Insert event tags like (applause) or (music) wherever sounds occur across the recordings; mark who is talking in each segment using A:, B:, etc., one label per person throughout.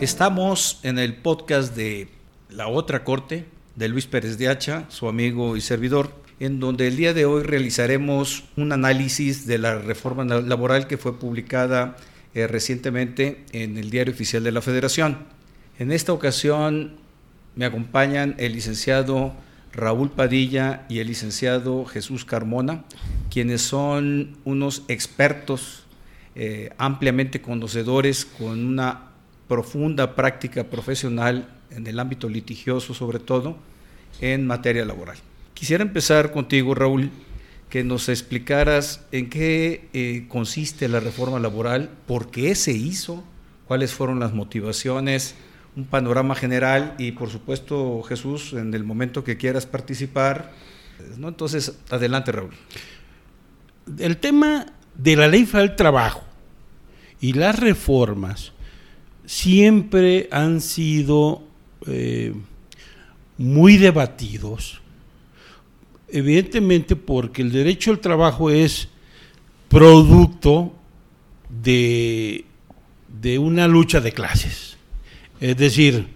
A: Estamos en el podcast de La Otra Corte de Luis Pérez de Hacha, su amigo y servidor, en donde el día de hoy realizaremos un análisis de la reforma laboral que fue publicada eh, recientemente en el Diario Oficial de la Federación. En esta ocasión me acompañan el licenciado Raúl Padilla y el licenciado Jesús Carmona, quienes son unos expertos eh, ampliamente conocedores con una profunda práctica profesional en el ámbito litigioso sobre todo en materia laboral. Quisiera empezar contigo, Raúl, que nos explicaras en qué eh, consiste la reforma laboral, por qué se hizo, cuáles fueron las motivaciones, un panorama general y por supuesto Jesús, en el momento que quieras participar. ¿no? Entonces, adelante Raúl.
B: El tema de la ley federal del trabajo y las reformas siempre han sido eh, muy debatidos, evidentemente porque el derecho al trabajo es producto de, de una lucha de clases. Es decir,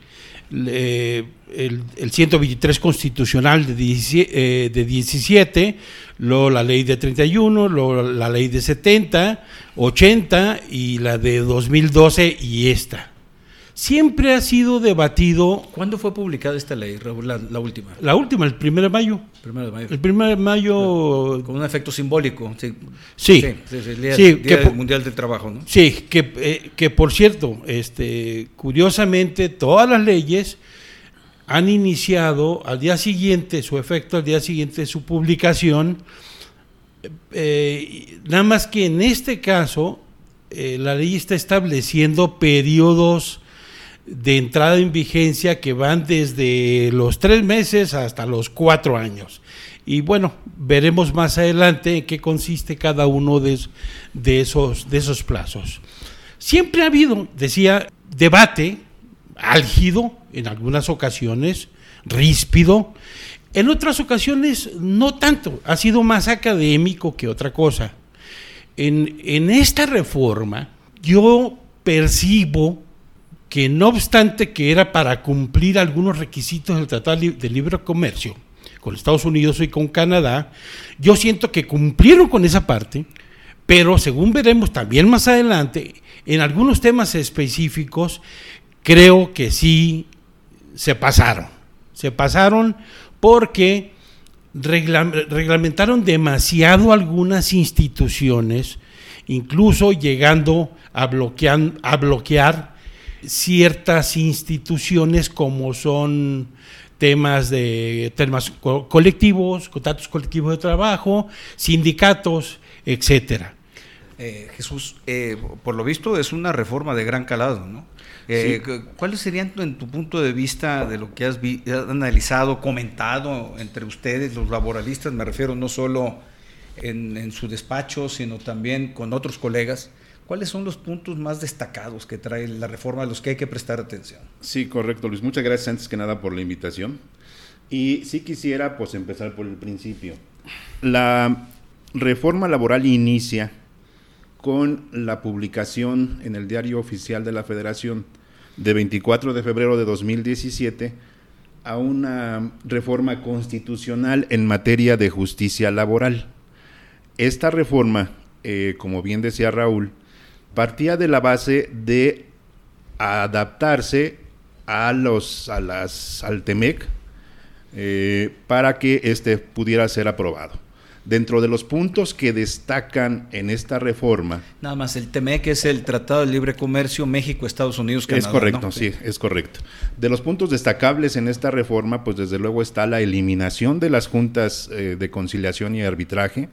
B: el, 123 constitucional de, 17, eh, de 17, luego la ley de 31, luego la ley de 70, 80 y la de 2012 y esta. Siempre ha sido debatido.
A: ¿Cuándo fue publicada esta ley, la, última?
B: La última, el 1 de mayo.
A: Primero de mayo.
B: El 1 de mayo.
A: Con un efecto simbólico. Sí.
B: Sí.
A: el Día, Mundial del Trabajo, ¿no?
B: Sí, que, eh, que por cierto, este, curiosamente, todas las leyes han iniciado al día siguiente, su efecto al día siguiente su publicación, eh, nada más que en este caso eh, la ley está estableciendo periodos de entrada en vigencia que van desde los tres meses hasta los cuatro años. Y bueno, veremos más adelante en qué consiste cada uno de, esos, de esos plazos. Siempre ha habido, decía, debate álgido en algunas ocasiones, ríspido, en otras ocasiones no tanto, ha sido más académico que otra cosa. En, en esta reforma yo percibo que no obstante que era para cumplir algunos requisitos del Tratado de Libre Comercio con Estados Unidos y con Canadá, yo siento que cumplieron con esa parte, pero según veremos también más adelante, en algunos temas específicos, creo que sí se pasaron. Se pasaron porque reglamentaron demasiado algunas instituciones, incluso llegando a, a bloquear ciertas instituciones como son temas de temas colectivos, contratos colectivos de trabajo, sindicatos, etcétera.
A: Eh, Jesús, eh, por lo visto es una reforma de gran calado, ¿no? Eh, ¿Cuáles serían, en tu punto de vista, de lo que has, analizado, comentado entre ustedes, los laboralistas, me refiero no solo en, en su despacho, sino también con otros colegas, ¿Cuáles son los puntos más destacados que trae la reforma a los que hay que prestar atención?
C: Sí, correcto, Luis. Muchas gracias antes que nada por la invitación. Y sí quisiera pues empezar por el principio. La reforma laboral inicia con la publicación en el Diario Oficial de la Federación de 24 de febrero de 2017 a una reforma constitucional en materia de justicia laboral. Esta reforma, eh, como bien decía Raúl, partía de la base de adaptarse a los a las al TEMEC eh, para que este pudiera ser aprobado. Dentro de los puntos que destacan en esta reforma.
A: Nada más, el TEMEC es el Tratado de Libre Comercio México, Estados Unidos,
C: Canadá. Es correcto, sí, es correcto. De los puntos destacables en esta reforma, pues desde luego está la eliminación de las juntas eh, de conciliación y arbitraje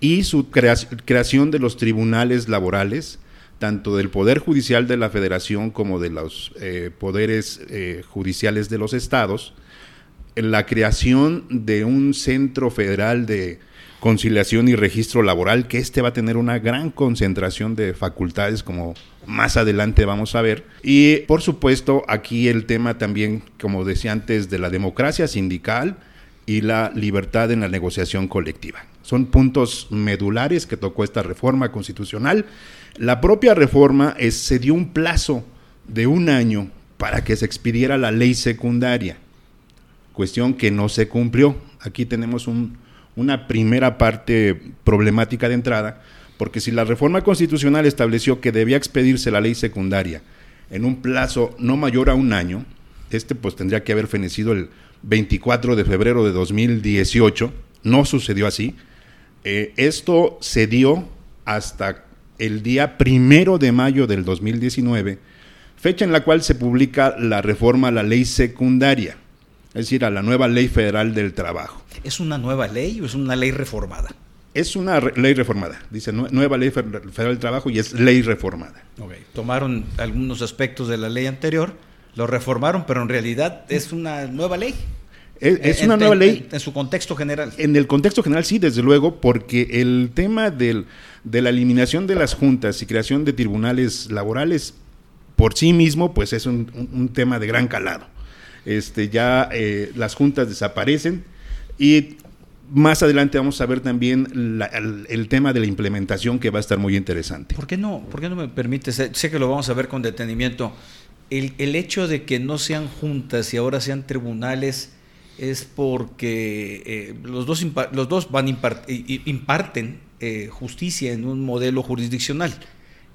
C: y su creación de los tribunales laborales tanto del Poder Judicial de la Federación como de los eh, poderes eh, judiciales de los estados, la creación de un centro federal de conciliación y registro laboral, que este va a tener una gran concentración de facultades, como más adelante vamos a ver. Y por supuesto, aquí el tema también, como decía antes, de la democracia sindical y la libertad en la negociación colectiva. Son puntos medulares que tocó esta reforma constitucional. La propia reforma se dio un plazo de un año para que se expidiera la ley secundaria, cuestión que no se cumplió. Aquí tenemos una primera parte problemática de entrada, porque si la reforma constitucional estableció que debía expedirse la ley secundaria en un plazo no mayor a un año, este pues tendría que haber fenecido el 24 de febrero de 2018, no sucedió así. Eh, esto se dio hasta el día primero de mayo del 2019, fecha en la cual se publica la reforma a la ley secundaria, es decir, a la nueva ley federal del trabajo.
A: ¿Es una nueva ley o es una ley reformada?
C: Es una ley reformada, dice nueva ley federal del trabajo y es ley reformada.
A: Tomaron algunos aspectos de la ley anterior, lo reformaron, pero en realidad es una nueva ley.
C: Es, una nueva ley.
A: En, su contexto general.
C: En el contexto general, sí, desde luego, porque el tema del, de la eliminación de las juntas y creación de tribunales laborales por sí mismo, pues es un, tema de gran calado. Este, ya eh, las juntas desaparecen y más adelante vamos a ver también el, tema de la implementación que va a estar muy interesante.
A: ¿Por qué no, por qué no me permite? Sé, que lo vamos a ver con detenimiento. El, el hecho de que no sean juntas y ahora sean tribunales es porque eh, los, dos los dos van imparten eh, justicia en un modelo jurisdiccional.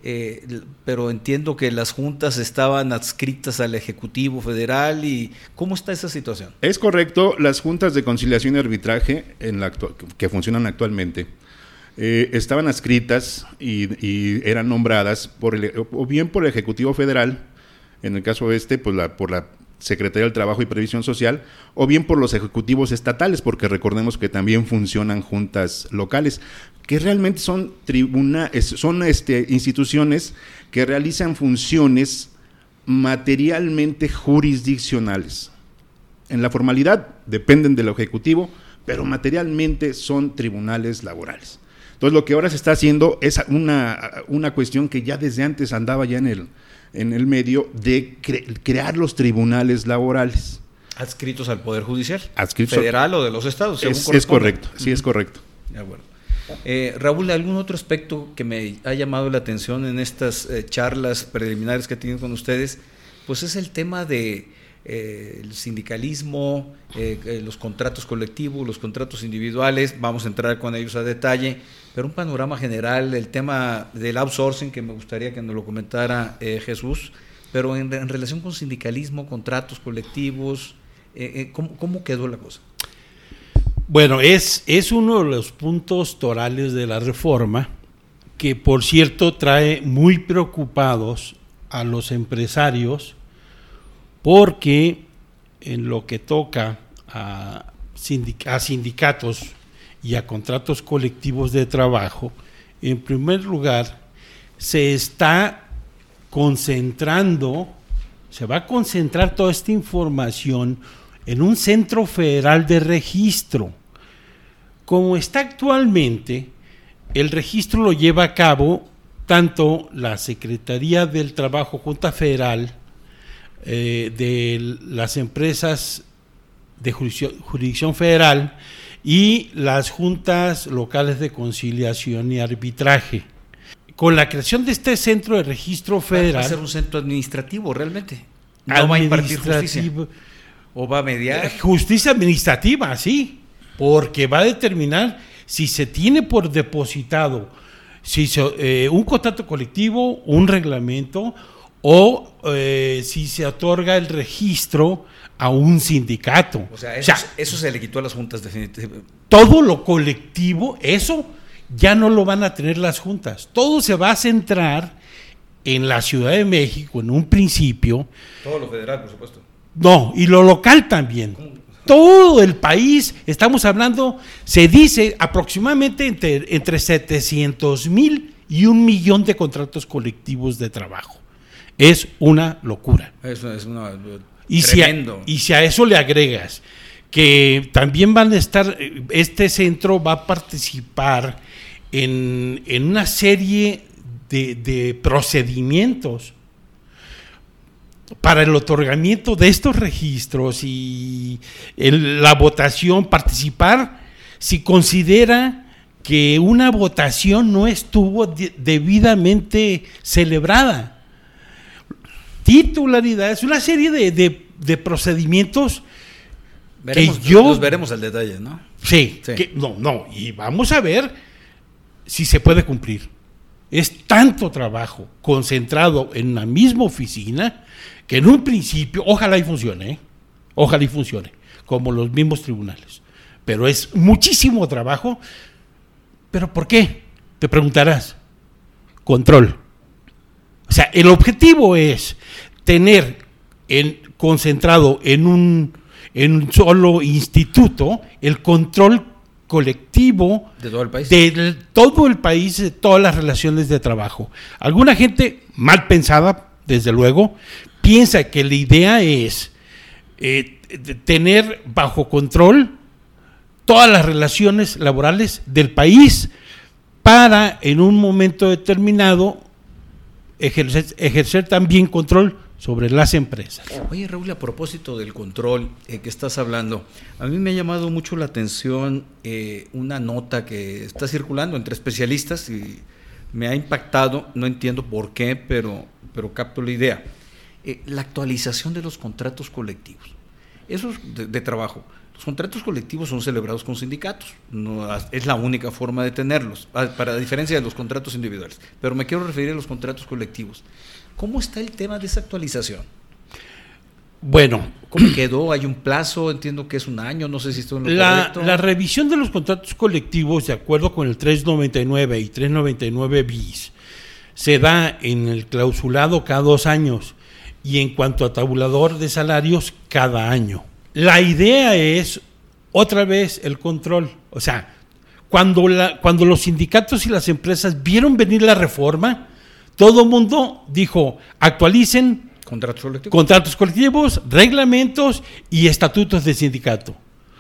A: Eh, pero entiendo que las juntas estaban adscritas al Ejecutivo Federal y ¿cómo está esa situación?
C: Es correcto, las juntas de conciliación y arbitraje en la que funcionan actualmente estaban adscritas y, eran nombradas por el, o bien por el Ejecutivo Federal, en el caso este, pues la, por la Secretaría del Trabajo y Previsión Social, o bien por los ejecutivos estatales, porque recordemos que también funcionan juntas locales, que realmente son tribuna, son este, instituciones que realizan funciones materialmente jurisdiccionales. En la formalidad dependen del Ejecutivo, pero materialmente son tribunales laborales. Entonces lo que ahora se está haciendo es una, una cuestión que ya desde antes andaba ya en el, en el medio de crear los tribunales laborales.
A: Adscritos al Poder Judicial. Federal o de los estados.
C: Es, correcto, sí, es correcto.
A: De acuerdo. Eh, Raúl, ¿algún otro aspecto que me ha llamado la atención en estas eh, charlas preliminares que he tenido con ustedes? Pues es el tema de eh, sindicalismo, los contratos colectivos, los contratos individuales, vamos a entrar con ellos a detalle, pero un panorama general, el tema del outsourcing, que me gustaría que nos lo comentara eh, Jesús, pero en, relación con sindicalismo, contratos colectivos, eh, eh, ¿cómo, quedó la cosa?
B: Bueno, es, es uno de los puntos torales de la reforma que, por cierto, trae muy preocupados a los empresarios porque en lo que toca a, a sindicatos y a contratos colectivos de trabajo, en primer lugar, se está concentrando, se va a concentrar toda esta información en un centro federal de registro. Como está actualmente, el registro lo lleva a cabo tanto la Secretaría del Trabajo Junta Federal eh, de las empresas de jurisdicción federal y las juntas locales de conciliación y arbitraje. Con la creación de este centro de registro federal...
A: Va a ser un centro administrativo realmente. No va a impartir justicia. ¿O va a mediar? Eh,
B: justicia administrativa, sí. Porque va a determinar si se tiene por depositado si eh, un contrato colectivo, un reglamento o eh, si se otorga el registro a un sindicato.
A: O sea, eso, se le quitó a las juntas definitivamente.
B: Todo lo colectivo, eso ya no lo van a tener las juntas. Todo se va a centrar en la Ciudad de México en un principio.
A: Todo lo federal, por supuesto.
B: No, y lo local también. Todo el país, estamos hablando, se dice aproximadamente entre, entre 700 mil y un millón de contratos colectivos de trabajo. Es una locura.
A: Eso es una
B: y si, a, y si a eso le agregas que también van a estar, este centro va a participar en, una serie de, procedimientos para el otorgamiento de estos registros y la votación, participar si considera que una votación no estuvo debidamente celebrada titularidades, una serie de, de- de procedimientos
A: Veremos,
B: que yo-
A: los veremos al detalle, ¿no?
B: Sí,
A: Sí.
B: que- no, no, y vamos a ver si se puede cumplir. Es tanto trabajo concentrado en la misma oficina que en un principio, ojalá y funcione, ¿eh? ojalá y funcione, como los mismos tribunales. Pero es muchísimo trabajo. ¿Pero por qué? Te preguntarás. Control. O sea, el objetivo es tener en, concentrado en un, en un solo instituto el control colectivo
A: De todo el país.
B: de todo el país, de todas las relaciones de trabajo. Alguna gente mal pensada, desde luego, piensa que la idea es eh, tener bajo control todas las relaciones laborales del país para en un momento determinado ejercer, ejercer también control sobre las empresas.
A: Oye, Raúl, a propósito del control eh, que estás hablando, a mí me ha llamado mucho la atención eh, una nota que está circulando entre especialistas y me ha impactado, no entiendo por qué, pero, pero capto la idea. Eh, la actualización de los contratos colectivos. Eso es de, de trabajo. Los contratos colectivos son celebrados con sindicatos. No, es la única forma de tenerlos, para diferencia de los contratos individuales. Pero me quiero referir a los contratos colectivos. ¿Cómo está el tema de esa actualización?
B: Bueno,
A: ¿Cómo (clears throat) quedó? ¿Hay un plazo? Entiendo que es un año, no sé si estoy en lo
B: La,
A: correcto.
B: la revisión de los contratos colectivos, de acuerdo con el 399 y 399 bis, se da en el clausulado cada dos años y en cuanto a tabulador de salarios, cada año. La idea es, otra vez, el control. O sea, cuando, la, cuando los sindicatos y las empresas vieron venir la reforma, todo el mundo dijo, actualicen
A: Contratos colectivos.
B: contratos colectivos, reglamentos y estatutos de sindicato.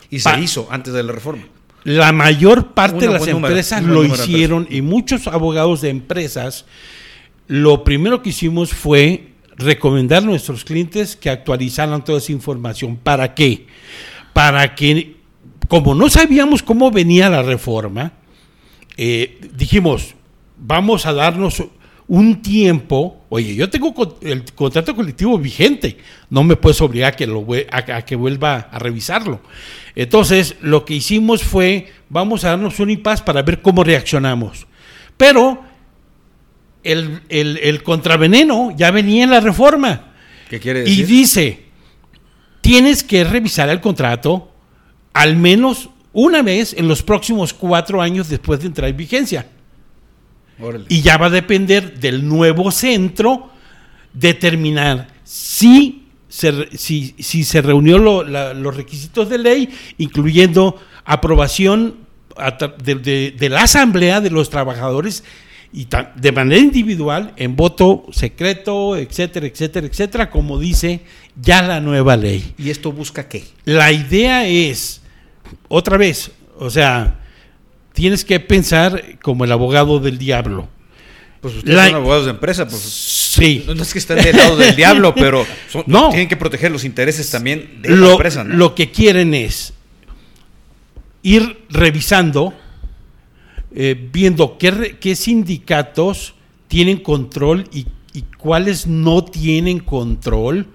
A: y se
B: pa-
A: hizo antes de la reforma.
B: La mayor parte
A: Una
B: de las
A: número,
B: empresas lo hicieron y muchos abogados de empresas, lo primero que hicimos fue recomendar a nuestros clientes que actualizaran toda esa información. ¿Para qué? Para que, como no sabíamos cómo venía la reforma, eh, dijimos, vamos a darnos un tiempo, oye, yo tengo el contrato colectivo vigente, no me puedes obligar a que, lo, a que vuelva a revisarlo. Entonces, lo que hicimos fue, vamos a darnos un impas para ver cómo reaccionamos. Pero el, el- el contraveneno ya venía en la reforma
A: ¿Qué quiere
B: y
A: decir?
B: dice, tienes que revisar el contrato al menos una vez en los próximos cuatro años después de entrar en vigencia.
A: Órale.
B: Y ya va a depender del nuevo centro determinar si se, si, si se reunió lo- la- los requisitos de ley, incluyendo aprobación de la asamblea de los trabajadores y de manera individual, en voto secreto, etcétera, etcétera, etcétera, como dice ya la nueva ley.
A: ¿Y esto busca qué?
B: La idea es, otra vez, o sea, tienes que pensar como el abogado del diablo.
A: Pues ustedes
B: La-
A: son abogados de empresa, pues
B: Sí.
A: no es que estén del lado del diablo, (laughs) pero son-
B: No.
A: tienen que proteger los intereses también de la empresa, ¿no?
B: lo que quieren es ir revisando, eh, viendo qué, qué sindicatos tienen control y, y cuáles no tienen control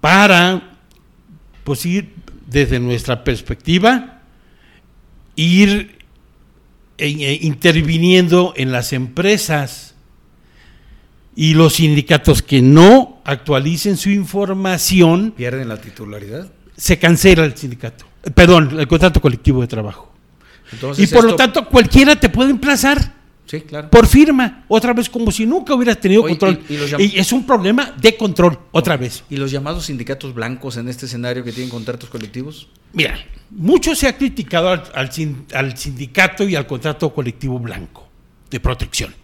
B: para, pues ir desde nuestra perspectiva, ir eh, eh, interviniendo en las empresas y los sindicatos que no actualicen su información,
A: Pierden la titularidad.
B: se cancela el sindicato. Perdón, el contrato colectivo de trabajo.
A: Entonces,
B: y por lo tanto, cualquiera te puede emplazar
A: Sí, claro.
B: por firma, otra vez como si nunca hubieras tenido control.
A: y- y los llam-
B: Y es un problema de control, otra vez.
A: ¿Y los llamados sindicatos blancos en este escenario que tienen contratos colectivos?
B: Mira, mucho se ha criticado al, al sin- al sindicato y al contrato colectivo blanco de protección.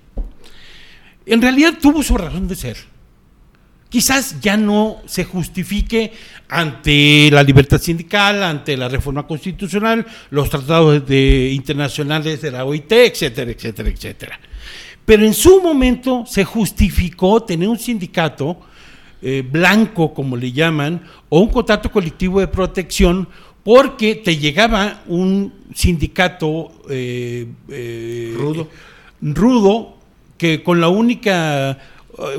B: En realidad tuvo su razón de ser. Quizás ya no se justifique ante la libertad sindical, ante la reforma constitucional, los tratados de, internacionales de la OIT, etcétera, etcétera, etcétera. Pero en su momento se justificó tener un sindicato eh, blanco, como le llaman, o un contrato colectivo de protección, porque te llegaba un sindicato eh, eh,
A: Rudo.
B: rudo que con la única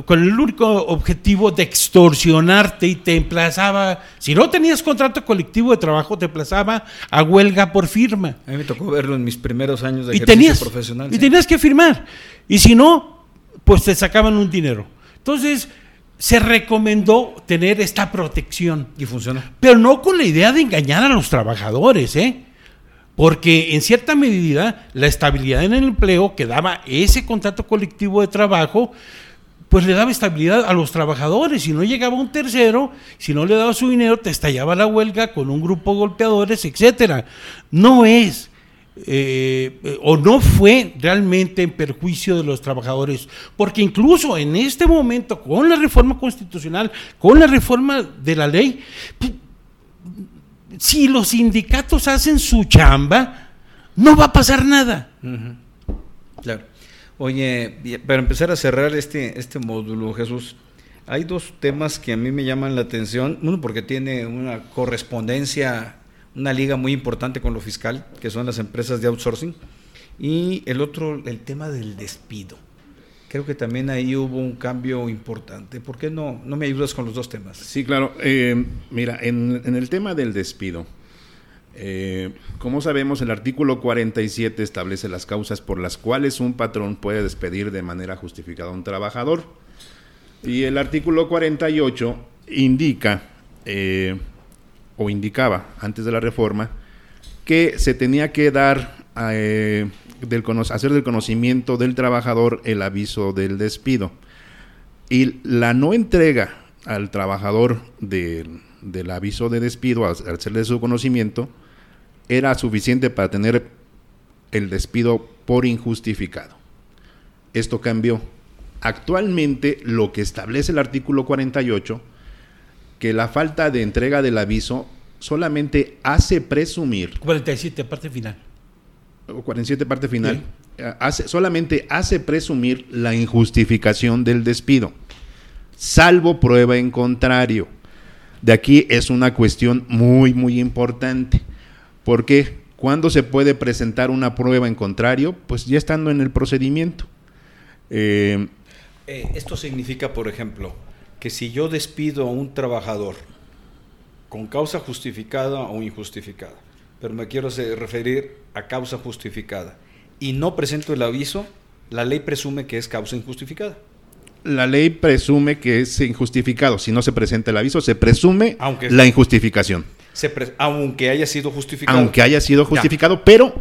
B: con el único objetivo de extorsionarte y te emplazaba, si no tenías contrato colectivo de trabajo, te emplazaba a huelga por firma.
A: A mí me tocó verlo en mis primeros años de
B: y
A: ejercicio
B: tenías,
A: profesional.
B: Y
A: sí.
B: tenías que firmar. Y si no, pues te sacaban un dinero. Entonces, se recomendó tener esta protección.
A: Y funcionó.
B: Pero no con la idea de engañar a los trabajadores, ¿eh? Porque en cierta medida la estabilidad en el empleo que daba ese contrato colectivo de trabajo, pues le daba estabilidad a los trabajadores. Si no llegaba un tercero, si no le daba su dinero, te estallaba la huelga con un grupo de golpeadores, etcétera. No es eh, eh, o no fue realmente en perjuicio de los trabajadores, porque incluso en este momento, con la reforma constitucional, con la reforma de la ley, si los sindicatos hacen su chamba, no va a pasar nada.
A: Claro. Oye, para empezar a cerrar este, este módulo, Jesús, hay dos temas que a mí me llaman la atención. Uno, porque tiene una correspondencia, una liga muy importante con lo fiscal, que son las empresas de outsourcing. Y el otro, el tema del despido. Creo que también ahí hubo un cambio importante. ¿Por qué no, no me ayudas con los dos temas?
C: Sí, claro. Eh, mira, en el tema del despido, eh, como sabemos, el artículo 47 establece las causas por las cuales un patrón puede despedir de manera justificada a un trabajador. Y el artículo 48 indica, eh, o indicaba antes de la reforma, que se tenía que dar, eh, del hacer del conocimiento del trabajador el aviso del despido. Y la no entrega al trabajador del- aviso de despido, al hacerle su conocimiento, era suficiente para tener el despido por injustificado. Esto cambió. Actualmente lo que establece el artículo 48, que la falta de entrega del aviso solamente hace presumir
B: 47, parte final.
C: o 47 parte final, eh, hace, solamente hace presumir la injustificación del despido, salvo prueba en contrario. De aquí es una cuestión muy, muy importante, porque cuando se puede presentar una prueba en contrario, pues ya estando en el procedimiento. Eh,
A: Eh, esto significa, por ejemplo, que si yo despido a un trabajador con causa justificada o injustificada, pero me quiero referir a causa justificada, y no presento el aviso, la ley presume que es causa injustificada.
C: la ley presume que es injustificado. Si no se presenta el aviso, se presume
A: Aunque-
C: la injustificación.
A: Se aunque haya sido justificado.
C: aunque haya sido justificado, pero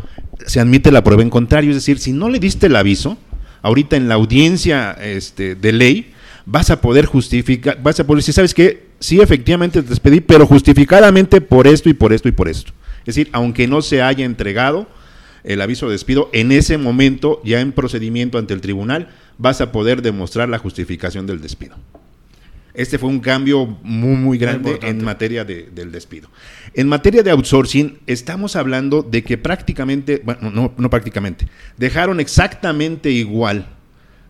C: se admite la prueba en contrario. Es decir, si no le diste el aviso, ahorita en la audiencia este, de ley, vas a poder justificar, vas a poder decir, ¿sabes qué? Sí, efectivamente te despedí, pero justificadamente por esto y por esto y por esto. Es decir, aunque no se haya entregado el aviso de despido, en ese momento, ya en procedimiento ante el tribunal, vas a poder demostrar la justificación del despido. Este fue un cambio muy, muy grande en materia de- del despido. En materia de outsourcing, estamos hablando de que prácticamente, bueno, no, no prácticamente, dejaron exactamente igual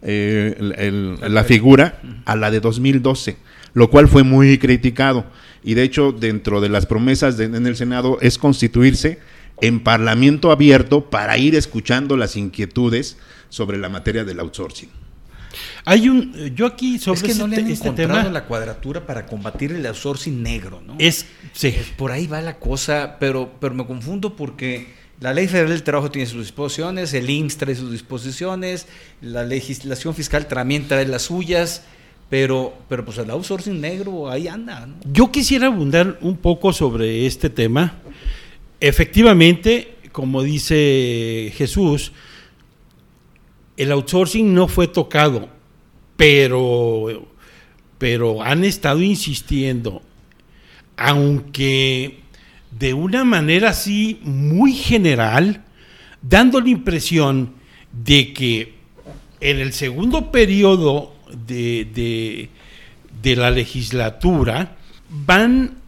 C: eh, el- el- la figura a la de 2012, lo cual fue muy criticado. Y de hecho, dentro de las promesas de- en el Senado es constituirse en parlamento abierto para ir escuchando las inquietudes sobre la materia del outsourcing.
B: Hay un, yo aquí sobre
A: es que no
B: este,
A: le han
B: este
A: encontrado
B: tema
A: la cuadratura para combatir el outsourcing negro, ¿no?
B: es, sí,
A: Por ahí va la cosa, pero, pero me confundo porque la Ley Federal del Trabajo tiene sus disposiciones, el IMSS trae sus disposiciones, la legislación fiscal también trae las suyas, pero, pero pues el outsourcing negro ahí anda, ¿no?
B: Yo quisiera abundar un poco sobre este tema. Efectivamente, como dice Jesús, el outsourcing no fue tocado, pero, pero han estado insistiendo, aunque de una manera así muy general, dando la impresión de que en el segundo periodo de, de- de la legislatura van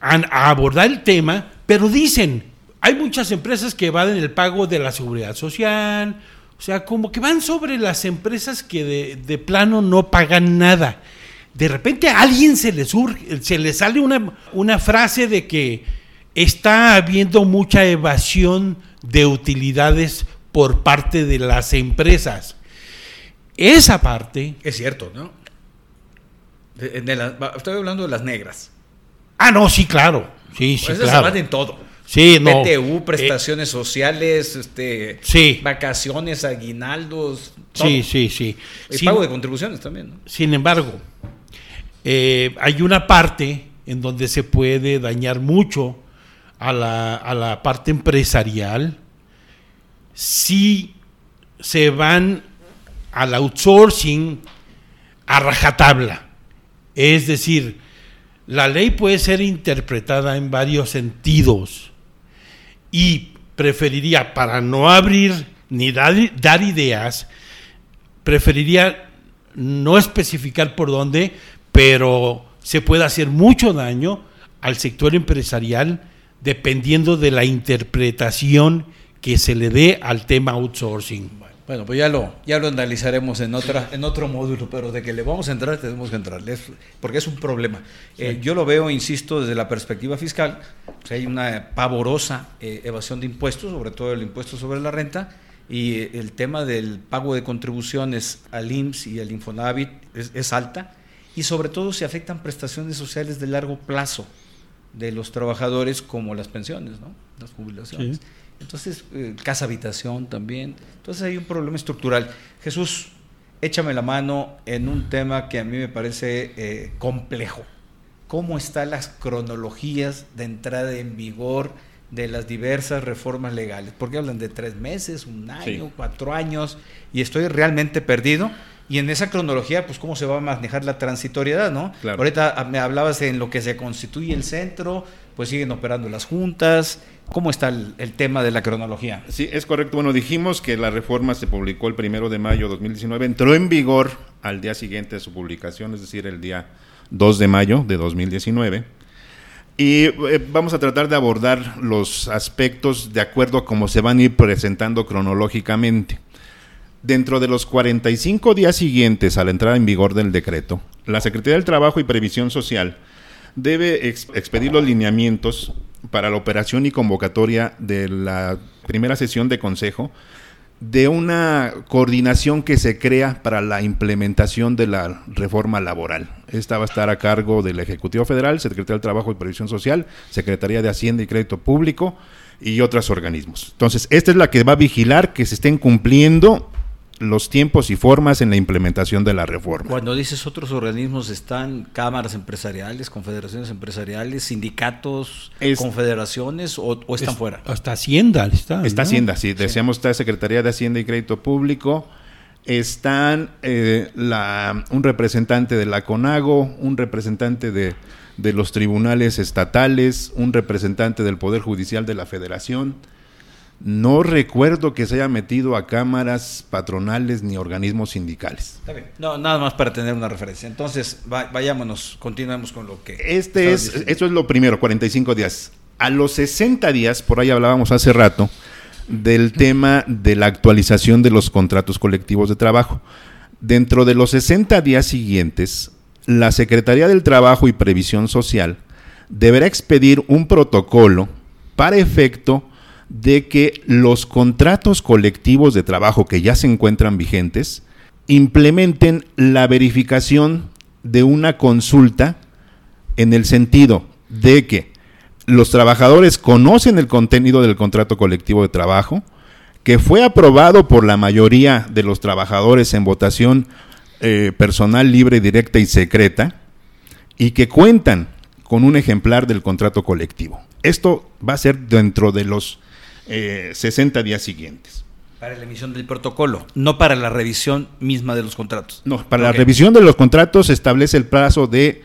B: a, abordar el tema, pero dicen, hay muchas empresas que evaden el pago de la seguridad social, o sea, como que van sobre las empresas que de, de plano no pagan nada. De repente a alguien se le surge, se le sale una, una frase de que está habiendo mucha evasión de utilidades por parte de las empresas. esa parte...
A: Es cierto, ¿no? De- de la- va- estoy hablando de las negras.
B: Ah, no, sí, claro. Sí, sí,
A: Pues
B: claro.
A: se van en todo.
B: Sí, no.
A: PTU,
B: Eh,
A: prestaciones sociales, este,
B: sí.
A: vacaciones, aguinaldos, todo.
B: sí, sí, sí.
A: El
B: Sin-
A: pago de contribuciones también, ¿no?
B: Sin embargo, eh, hay una parte en donde se puede dañar mucho a la, a la parte empresarial si se van al outsourcing a rajatabla. Es decir, la ley puede ser interpretada en varios sentidos y preferiría, para no abrir ni dar, dar ideas, preferiría no especificar por dónde, pero se puede hacer mucho daño al sector empresarial dependiendo de la interpretación que se le dé al tema outsourcing.
A: Bueno, pues ya lo, ya lo analizaremos en otra, en otro módulo, pero de que le vamos a entrar, tenemos que entrarle, es- porque es un problema. Eh, yo lo veo, insisto, desde la perspectiva fiscal, hay una pavorosa eh, evasión de impuestos, sobre todo el impuesto sobre la renta, y eh, el tema del pago de contribuciones al IMSS y al Infonavit es, es alta, y sobre todo se afectan prestaciones sociales de largo plazo de los trabajadores como las pensiones, ¿no? las jubilaciones.
B: Sí.
A: Entonces, eh, casa habitación también. Entonces hay un problema estructural. Jesús, échame la mano en un tema que a mí me parece eh, complejo. ¿Cómo están las cronologías de entrada en vigor de las diversas reformas legales? Porque hablan de tres meses, un año,
C: Sí.
A: cuatro años, y estoy realmente perdido. Y en esa cronología, pues cómo se va a manejar la transitoriedad, ¿no?
C: Claro.
A: Ahorita ah, me hablabas en lo que se constituye el centro, pues siguen operando las juntas. ¿Cómo está el, tema de la cronología?
C: Sí, es correcto. Bueno, dijimos que la reforma se publicó el primero de mayo de 2019, entró en vigor al día siguiente de su publicación, es decir, el día 2 de mayo de 2019. Y eh, vamos a tratar de abordar los aspectos de acuerdo a cómo se van a ir presentando cronológicamente. Dentro de los 45 días siguientes a la entrada en vigor del decreto, la Secretaría del Trabajo y Previsión Social debe ex- expedir los lineamientos para la operación y convocatoria de la primera sesión de consejo de una coordinación que se crea para la implementación de la reforma laboral. Esta va a estar a cargo del Ejecutivo Federal, Secretaría del Trabajo y Previsión Social, Secretaría de Hacienda y Crédito Público y otros organismos. Entonces, esta es la que va a vigilar que se estén cumpliendo los tiempos y formas en la implementación de la reforma.
A: Cuando dices otros organismos, ¿están cámaras empresariales, confederaciones empresariales, sindicatos,
C: Es-
A: confederaciones o, o están
B: Es-
A: fuera?
B: Hasta Hacienda está.
C: Está
B: ¿no?
C: Hacienda, sí. Decíamos, está Secretaría de Hacienda y Crédito Público. Están eh, la, un representante de la CONAGO, un representante de, de los tribunales estatales, un representante del Poder Judicial de la Federación. No recuerdo que se haya metido a cámaras patronales ni organismos sindicales.
A: Está bien. No, nada más para tener una referencia. Entonces, va- vayámonos, continuemos con lo que...
C: Este es,
A: diciendo.
C: esto es lo primero, 45 días. A los 60 días, por ahí hablábamos hace rato, del tema de la actualización de los contratos colectivos de trabajo. Dentro de los 60 días siguientes, la Secretaría del Trabajo y Previsión Social deberá expedir un protocolo para efecto de que los contratos colectivos de trabajo que ya se encuentran vigentes implementen la verificación de una consulta en el sentido de que los trabajadores conocen el contenido del contrato colectivo de trabajo, que fue aprobado por la mayoría de los trabajadores en votación eh, personal libre, directa y secreta, y que cuentan con un ejemplar del contrato colectivo. Esto va a ser dentro de los eh, 60 días siguientes.
A: Para la emisión del protocolo, no para la revisión misma de los contratos.
C: No, para la revisión de los contratos se establece el plazo de,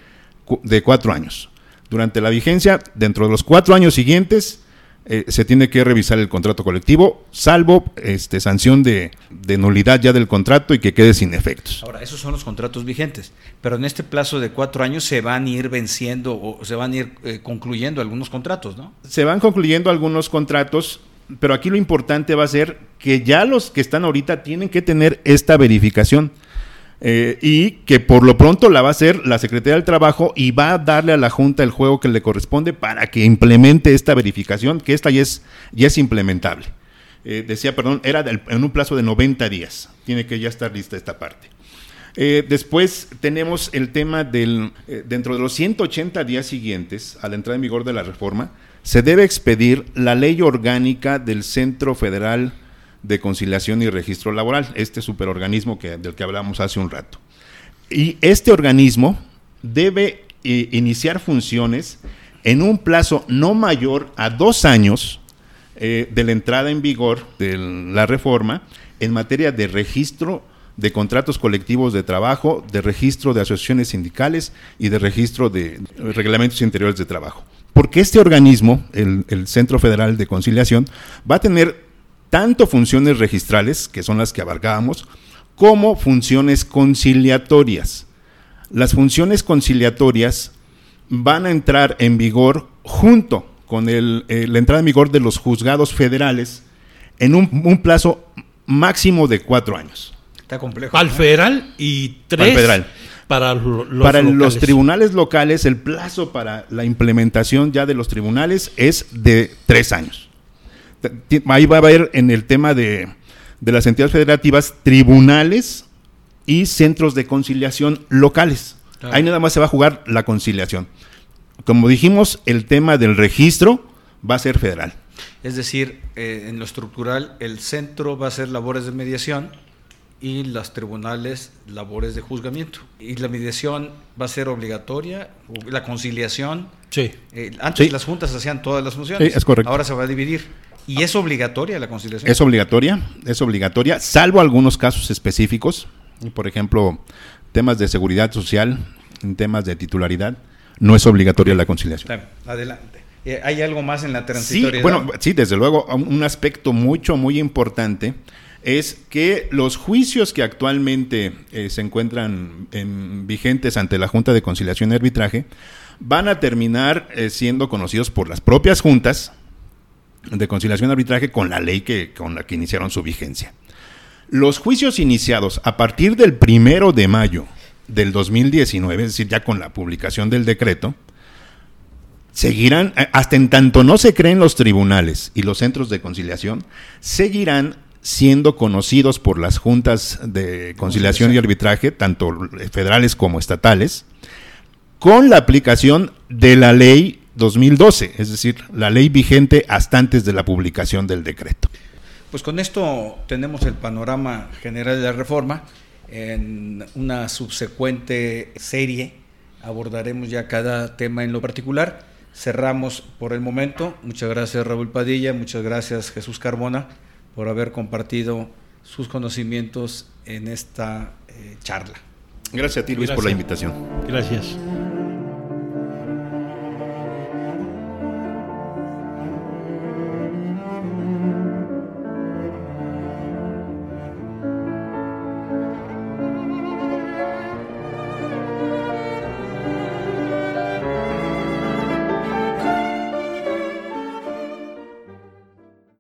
C: de cuatro años. Durante la vigencia, dentro de los cuatro años siguientes, eh, se tiene que revisar el contrato colectivo, salvo este, sanción de, de nulidad ya del contrato y que quede sin efectos.
A: Ahora, esos son los contratos vigentes, pero en este plazo de cuatro años se van a ir venciendo o se van a ir eh, concluyendo algunos contratos, ¿no?
C: Se van concluyendo algunos contratos, pero aquí lo importante va a ser que ya los que están ahorita tienen que tener esta verificación. eh, y que por lo pronto la va a hacer la Secretaría del Trabajo y va a darle a la Junta el juego que le corresponde para que implemente esta verificación, que esta ya es, ya es implementable. eh, decía, perdón, era en un plazo de 90 días. Tiene que ya estar lista esta parte. Eh, después tenemos el tema del, dentro de los 180 días siguientes a la entrada en vigor de la reforma, se debe expedir la ley orgánica del Centro Federal de Conciliación y Registro Laboral, este superorganismo del que hablamos hace un rato. Y este organismo debe iniciar funciones en un plazo no mayor a dos años eh, de la entrada en vigor de la reforma en materia de registro de contratos colectivos de trabajo, de registro de asociaciones sindicales y de registro de reglamentos interiores de trabajo. Porque este organismo, el, el Centro Federal de Conciliación, va a tener tanto funciones registrales, que son las que abarcábamos, como funciones conciliatorias. Las funciones conciliatorias van a entrar en vigor junto con el, eh, la entrada en vigor de los juzgados federales en un, plazo máximo de cuatro años.
B: Está complejo. El federal y tres
C: federal.
B: Para
C: los Para los tribunales locales, el plazo para la implementación ya de los tribunales es de tres años. Ahí va a haber en el tema de, de las entidades federativas tribunales y centros de conciliación locales. Ahí nada más se va a jugar la conciliación. Como dijimos, el tema del registro va a ser federal.
A: Es decir, eh, en lo estructural, el centro va a hacer labores de mediación y los tribunales labores de juzgamiento. Y la mediación va a ser obligatoria, la conciliación.
B: Sí.
A: Eh, antes las juntas hacían todas las funciones.
C: Sí, es correcto.
A: Ahora se va a dividir. ¿Y es obligatoria la conciliación?
C: Es obligatoria, es obligatoria, salvo algunos casos específicos, por ejemplo, temas de seguridad social, temas de titularidad no es obligatoria la conciliación.
A: Adelante. Eh, ¿Hay algo más en la transitoriedad?
C: Sí, bueno, sí, desde luego, un aspecto mucho, muy importante es que los juicios que actualmente eh, se encuentran vigentes ante la Junta de Conciliación y Arbitraje van a terminar eh, siendo conocidos por las propias juntas de conciliación y arbitraje con la ley que, con la que iniciaron su vigencia. Los juicios iniciados a partir del primero de mayo del 2019, es decir, ya con la publicación del decreto, seguirán, eh, hasta en tanto no se creen los tribunales y los centros de conciliación, seguirán siendo conocidos por las juntas de conciliación y arbitraje, tanto federales como estatales, con la aplicación de la ley 2012, es decir, la ley vigente hasta antes de la publicación del decreto.
A: Pues con esto tenemos el panorama general de la reforma. En una subsecuente serie abordaremos ya cada tema en lo particular. Cerramos por el momento. Muchas gracias Raúl Padilla, muchas gracias Jesús Carbona por haber compartido sus conocimientos en esta eh, charla.
C: Gracias a ti Luis por la invitación.
B: Gracias.